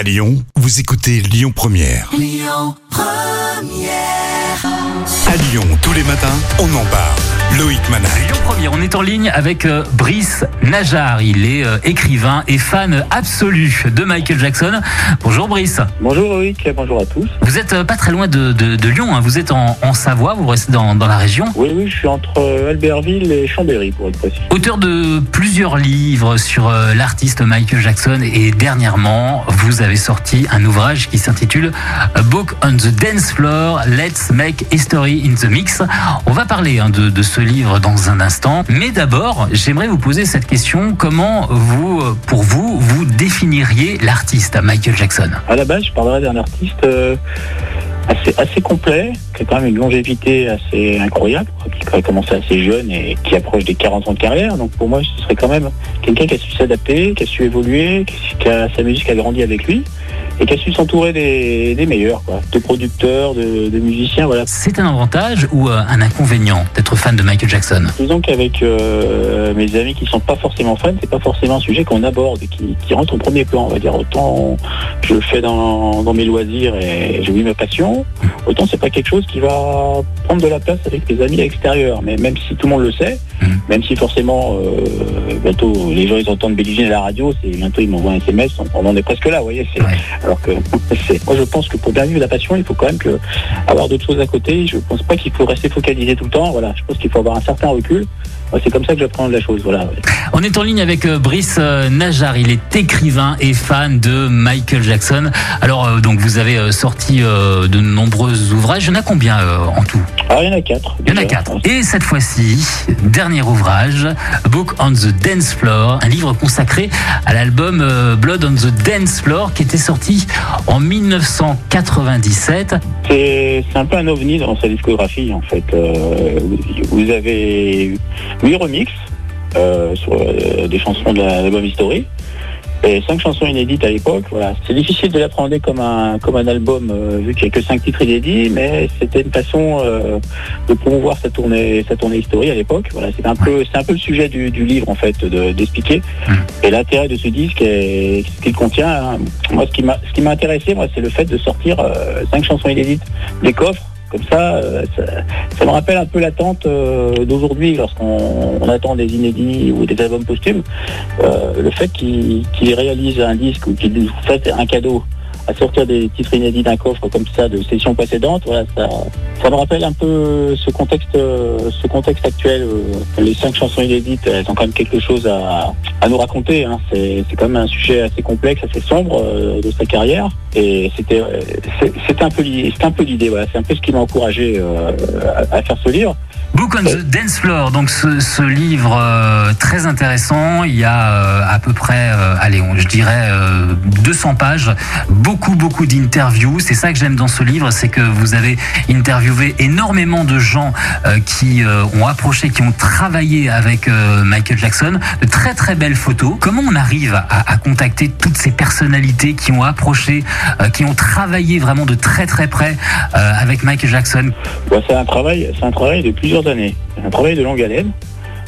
À Lyon, vous écoutez Lyon Première. À Lyon, tous les matins, on en parle. Loïc Manac. Lyon Première, on est en ligne avec euh, Brice Najar. Il est euh, écrivain et fan absolu de Michael Jackson. Bonjour Brice. Bonjour Loïc, bonjour à tous. Vous êtes euh, pas très loin de, de- de Lyon, hein. vous êtes en, en Savoie, vous restez dans, dans la région. Oui, oui, je suis entre euh, Albertville et Chambéry pour être précis. Auteur de plusieurs livres sur euh, l'artiste Michael Jackson et dernièrement, vous avez sorti un ouvrage qui s'intitule A Book on the Dance Floor, Let's Make History in the Mix. On va parler hein, de, de ce livre dans un instant, mais d'abord, j'aimerais vous poser cette question. Comment vous, pour vous, vous définiriez l'artiste Michael Jackson? À la base, je parlerai d'un artiste euh, assez, assez complet, qui a quand même une longévité assez incroyable, qui a commencé assez jeune et qui approche des 40 ans de carrière. Donc pour moi, ce serait quand même quelqu'un qui a su s'adapter, qui a su évoluer, qui a, sa musique a grandi avec lui et a su s'entourer des, des meilleurs, quoi, de producteurs, de, de musiciens, voilà. C'est un avantage ou euh, un inconvénient d'être fan de Michael Jackson? Disons qu'avec euh, mes amis qui sont pas forcément fans, c'est pas forcément un sujet qu'on aborde et qui, qui rentre au premier plan. On va dire autant je le fais dans, dans mes loisirs et je vis ma passion, autant c'est pas quelque chose qui va prendre de la place avec les amis extérieurs. Mais même si tout le monde le sait, Mhm. même si forcément euh, bientôt les gens ils entendent Billie Jean à la radio, c'est bientôt ils m'envoient un SMS, on, on en est presque là, vous voyez. Ouais. Alors que moi je pense que pour bien vivre la passion, il faut quand même que avoir d'autres choses à côté. Je pense pas qu'il faut rester focalisé tout le temps. Voilà, je pense qu'il faut avoir un certain recul. C'est comme ça que j'apprends la chose. Voilà. On est en ligne avec euh, Brice euh, Najar. Il est écrivain et fan de Michael Jackson. Alors, euh, donc, vous avez sorti de nombreux ouvrages. Il y en a combien en tout? Alors, il y en a quatre. Il y en a quatre. Et cette fois-ci, dernier ouvrage, Book on the Dance Floor, un livre consacré à l'album Blood on the Dance Floor qui était sorti en 1997. C'est, un peu un ovni dans sa discographie, en fait. Euh, vous avez huit remixes euh, sur euh, des chansons de la- l'album History. Et cinq chansons inédites à l'époque, voilà. C'est difficile de l'appréhender comme un comme un album euh, vu qu'il n'y a que cinq titres inédits, mais c'était une façon euh, de promouvoir sa tournée sa tournée History à l'époque. Voilà, c'est un peu c'est un peu le sujet du, du livre en fait de- d'expliquer. Mm. Et l'intérêt de ce disque est ce qu'il contient. hein. Moi, ce qui m'a ce qui m'a intéressé, moi, c'est le fait de sortir euh, cinq chansons inédites des coffres. Comme ça, euh, ça, ça me rappelle un peu l'attente euh, d'aujourd'hui lorsqu'on on attend des inédits ou des albums posthumes. Euh, le fait qu'il qu'il réalise un disque ou qu'il nous fasse un cadeau à sortir des titres inédits d'un coffre comme ça de sessions précédentes, ça, me rappelle un peu ce contexte, euh, ce contexte actuel. euh, Les cinq chansons inédites, elles ont quand même quelque chose à, nous raconter. hein. C'est quand même un sujet assez complexe, assez sombre euh, de sa carrière. Et c'était un peu l'idée. C'est un peu ce qui m'a encouragé à faire ce livre. Book on the Dance Floor, donc ce, ce livre euh, très intéressant. Il y a euh, à peu près, euh, allez, on- je dirais euh, 200 pages, beaucoup beaucoup d'interviews. C'est ça que j'aime dans ce livre, c'est que vous avez interviewé énormément de gens euh, qui euh, ont approché, qui ont travaillé avec euh, Michael Jackson. De très très belles photos. Comment on arrive à, à contacter toutes ces personnalités qui ont approché, euh, qui ont travaillé vraiment de très très près euh, avec Michael Jackson? C'est un c'est un travail de plusieurs années, un travail de longue haleine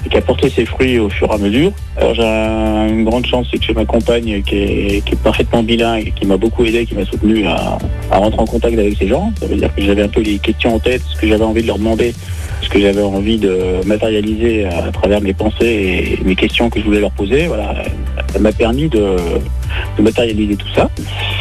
et qui a porté ses fruits au fur et à mesure. Alors j'ai un- une grande chance, c'est que j'ai ma compagne qui est, parfaitement bilingue qui m'a beaucoup aidé, qui m'a soutenu à, à rentrer en contact avec ces gens. Ça veut dire que j'avais un peu les questions en tête, ce que j'avais envie de leur demander, ce que j'avais envie de matérialiser à, travers mes pensées et mes questions que je voulais leur poser. Voilà, ça m'a permis de matérialiser tout ça.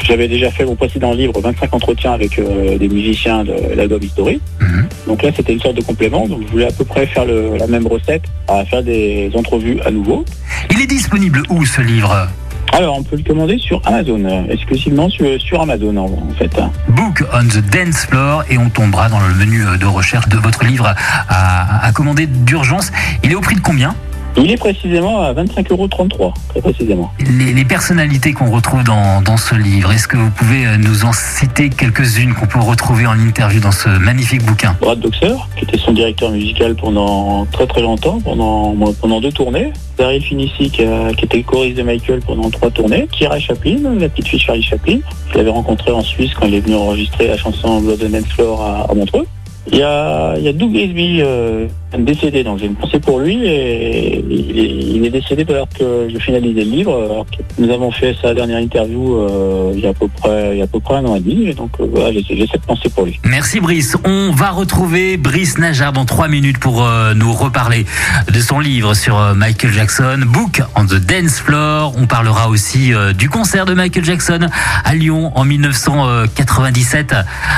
J'avais déjà fait mon précédent livre 25 entretiens avec euh, des musiciens de l'album History. Mhm. Donc là, c'était une sorte de complément. Donc je voulais à peu près faire le- la même recette, à faire des entrevues à nouveau. Il est disponible où ce livre? Alors, on peut le commander sur Amazon, exclusivement sur, sur Amazon en, en fait. Book on the Dance Floor et on tombera dans le menu de recherche de votre livre à, à commander d'urgence. Il est au prix de combien? Il est précisément à 25,33 euros, très précisément. les, les personnalités qu'on retrouve dans, dans ce livre, est-ce que vous pouvez euh, nous en citer quelques-unes qu'on peut retrouver en interview dans ce magnifique bouquin? Brad Doxer, qui était son directeur musical pendant très très longtemps, pendant, pendant deux tournées. Daryl Finissi, qui, a- qui était le choriste de Michael pendant trois tournées. Kira Chaplin, la petite fille Charlie Chaplin. Je l'avais rencontré en Suisse quand il est venu enregistrer la chanson Blood and Floor à, à Montreux. Il y a, il y a Doug Grisby, euh, décédé, donc j'ai une pensée pour lui et il est, il est décédé alors que je finalisais le livre. Alors que nous avons fait sa dernière interview euh, il, y a à peu près, il y a à peu près un an et demi, et donc euh, voilà, j'ai j'ai cette pensée pour lui. Merci Brice. On va retrouver Brice Najar dans trois minutes pour euh, nous reparler de son livre sur euh, Michael Jackson, Book on the Dance Floor. On parlera aussi euh, du concert de Michael Jackson à Lyon en 1997.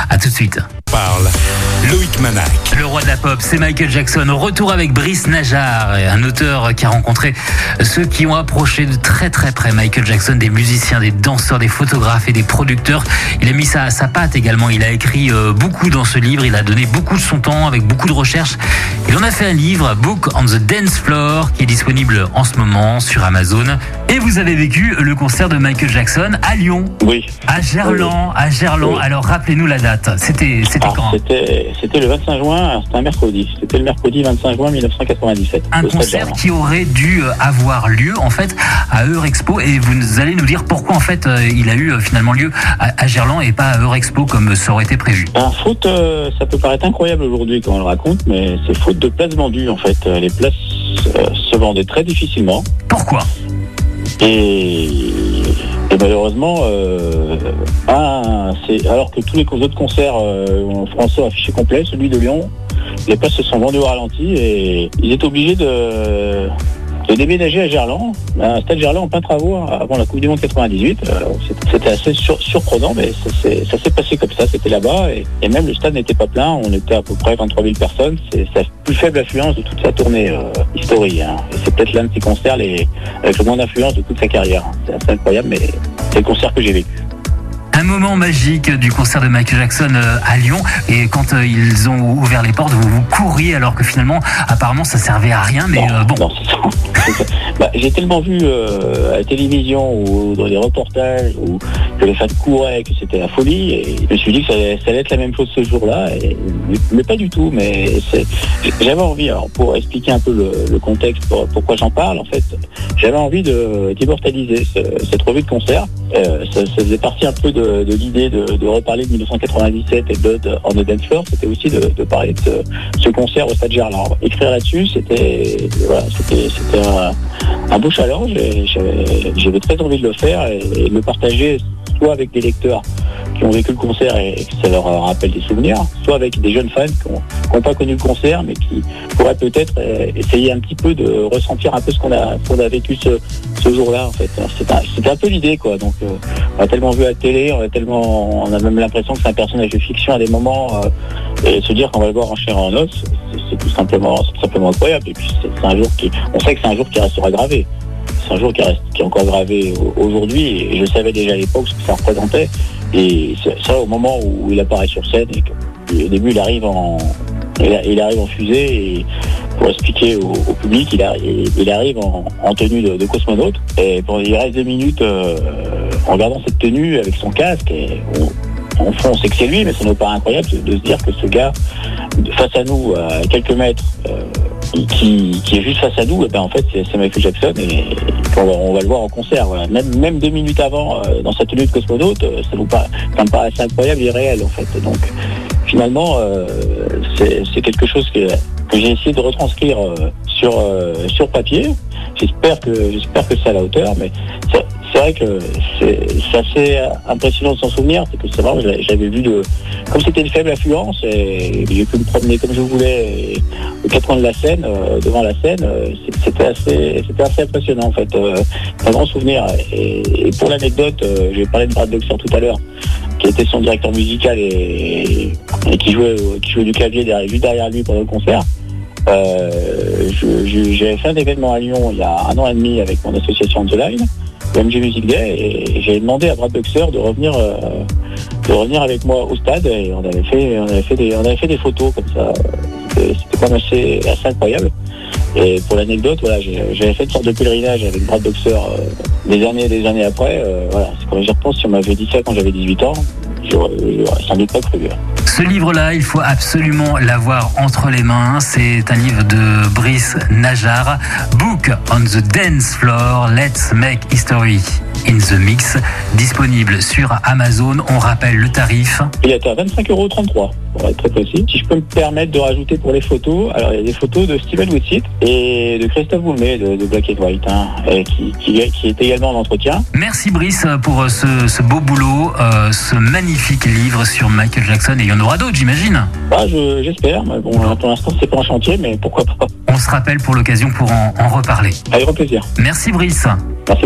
À tout de suite. Parle Loïc Manac. Le roi de la pop, c'est Michael Jackson. Au retour avec Brice Najar, un auteur qui a rencontré ceux qui ont approché de très très près Michael Jackson, des musiciens, des danseurs, des photographes et des producteurs. Il a mis ça à sa patte également. Il a écrit euh, beaucoup dans ce livre. Il a donné beaucoup de son temps avec beaucoup de recherches. Il en a fait un livre, Book on the Dance Floor, qui est disponible en ce moment sur Amazon. Et vous avez vécu le concert de Michael Jackson à Lyon, Oui. à Gerland, à Gerland. Oui. Alors rappelez-nous la date. C'était c'était Alors, quand? C'était c'était le 25 juin, alors, c'était un mercredi. C'était le mercredi 25 juin 1997. un concert qui aurait dû euh, avoir lieu en fait à Eurexpo et vous allez nous dire pourquoi en fait euh, il a eu euh, finalement lieu à, Gerland et pas à Eurexpo comme ça aurait été prévu. Alors, faute, ça peut paraître incroyable aujourd'hui quand on le raconte, mais c'est faute de places vendues en fait. Les places se vendaient très difficilement Pourquoi? Et malheureusement, euh, alors que tous les autres concerts euh, ont affiché complet, celui de Lyon, les places se sont vendues au ralenti et ils étaient obligés de, de déménager à Gerland, un stade Gerland en plein travaux avant la Coupe du Monde 98. Alors, c'est- C'était assez sur- surprenant, mais ça s'est passé comme ça, c'était là-bas et, même le stade n'était pas plein, on était à peu près 23 000 personnes, c'est la plus faible affluence de toute sa tournée euh, historique. hein. C'est peut-être l'un de ses concerts avec le moins d'influence de toute sa carrière. C'est assez incroyable, mais c'est le concert que j'ai vécu. Un moment magique du concert de Michael Jackson euh, à Lyon et quand euh, ils ont ouvert les portes vous, vous courriez alors que finalement apparemment ça servait à rien mais Non, euh, bon. Bah, j'ai tellement vu euh, à la télévision ou dans les reportages que les fans couraient, que c'était la folie, et je me suis dit que ça, allait- ça allait être la même chose ce jour-là, mais, mais pas du tout. Mais j'avais envie, alors pour expliquer un peu le, le contexte, pour- pourquoi j'en parle, en fait, j'avais envie de- d'immortaliser ce- cette revue de concert. Euh, ça, ça faisait partie un peu de, de l'idée de, de reparler de 1997 et Blood on the Dance Floor, c'était aussi de, de parler de ce, ce concert au Stade Gerland. Écrire là-dessus, c'était voilà, c'était un, un beau challenge. et J'avais très envie de le faire et de le partager soit avec des lecteurs qui ont vécu le concert et que ça leur rappelle des souvenirs, soit avec des jeunes fans qui n'ont pas connu le concert mais qui pourraient peut-être euh, essayer un petit peu de ressentir un peu ce qu'on a, vécu ce, jour-là en fait. C'était un, peu l'idée quoi. Donc euh, on a tellement vu à la télé, on a tellement, on a même l'impression que c'est un personnage de fiction à des moments euh, et se dire qu'on va le voir en chair et en os, c'est- tout simplement, simplement incroyable. Et puis c'est un jour qui, on sait que c'est un jour qui restera gravé. C'est un jour qui, reste, qui est encore gravé au- aujourd'hui et je savais déjà à l'époque ce que ça représentait. Et ça au moment où il apparaît sur scène au début il arrive en, il, arrive en fusée pour expliquer au, public, il, il- arrive en, en tenue de, cosmonaute. Et il reste deux minutes euh, en regardant cette tenue avec son casque on, en fond on sait que c'est lui mais ça nous paraît incroyable de, de se dire que ce gars face à nous à quelques mètres euh, qui, est juste face à nous, et ben en fait c'est Michael Jackson et, on, va, le voir en concert. Voilà. Même, même deux minutes avant, euh, dans sa tenue de cosmonaute, euh, ça, nous paraît, ça me paraît assez incroyable et réel en fait. Donc finalement, euh, c'est quelque chose que, j'ai essayé de retranscrire sur, sur papier. J'espère que que c'est à la hauteur, mais c'est vrai que c'est assez impressionnant de s'en souvenir, c'est que c'est l'avais- j'avais vu de comme c'était une faible affluence et j'ai pu me promener comme je voulais aux quatre coins de la scène, euh, devant la scène, euh, c'était assez assez impressionnant en fait, euh, un grand souvenir. Et, pour l'anecdote, euh, j'ai parlé de Brad Boxer tout à l'heure, qui était son directeur musical et, qui jouait qui jouait du clavier derrière, juste derrière lui pendant le concert. J'avais fait un événement à Lyon il y a un an et demi avec mon association The Line, le MG Music Day, et j'ai demandé à Brad Boxer de revenir, euh, de revenir avec moi au stade et on avait fait, on avait fait des, on avait fait des photos comme ça. C'était quand même assez, incroyable. Et pour l'anecdote, voilà, j'avais fait une sorte de pèlerinage avec Brad Boxer euh, des années et des années après. euh, voilà, c'est quand repense, si on m'avait dit ça quand j'avais 18 ans, j'aurais sans doute pas cru. Ce livre-là, il faut absolument l'avoir entre les mains. C'est un livre de Brice Najar, Book on the Dance Floor, Let's Make History. In the Mix, disponible sur Amazon. On rappelle le tarif. Il est à 25,33 euros, pour être très précis. Si je peux me permettre de rajouter pour les photos, alors il y a des photos de Steven Whitsitt et de Christophe Boulmé de, de Black and White, hein, et qui, qui, qui est également en entretien. Merci Brice pour ce, ce beau boulot, euh, ce magnifique livre sur Michael Jackson. Et il y en aura d'autres, j'imagine. Bah, je- J'espère. mais Bon, pour l'instant, c'est pas en chantier, mais pourquoi pas. On se rappelle pour l'occasion pour en, en reparler. Avec grand plaisir. Merci Brice. Merci.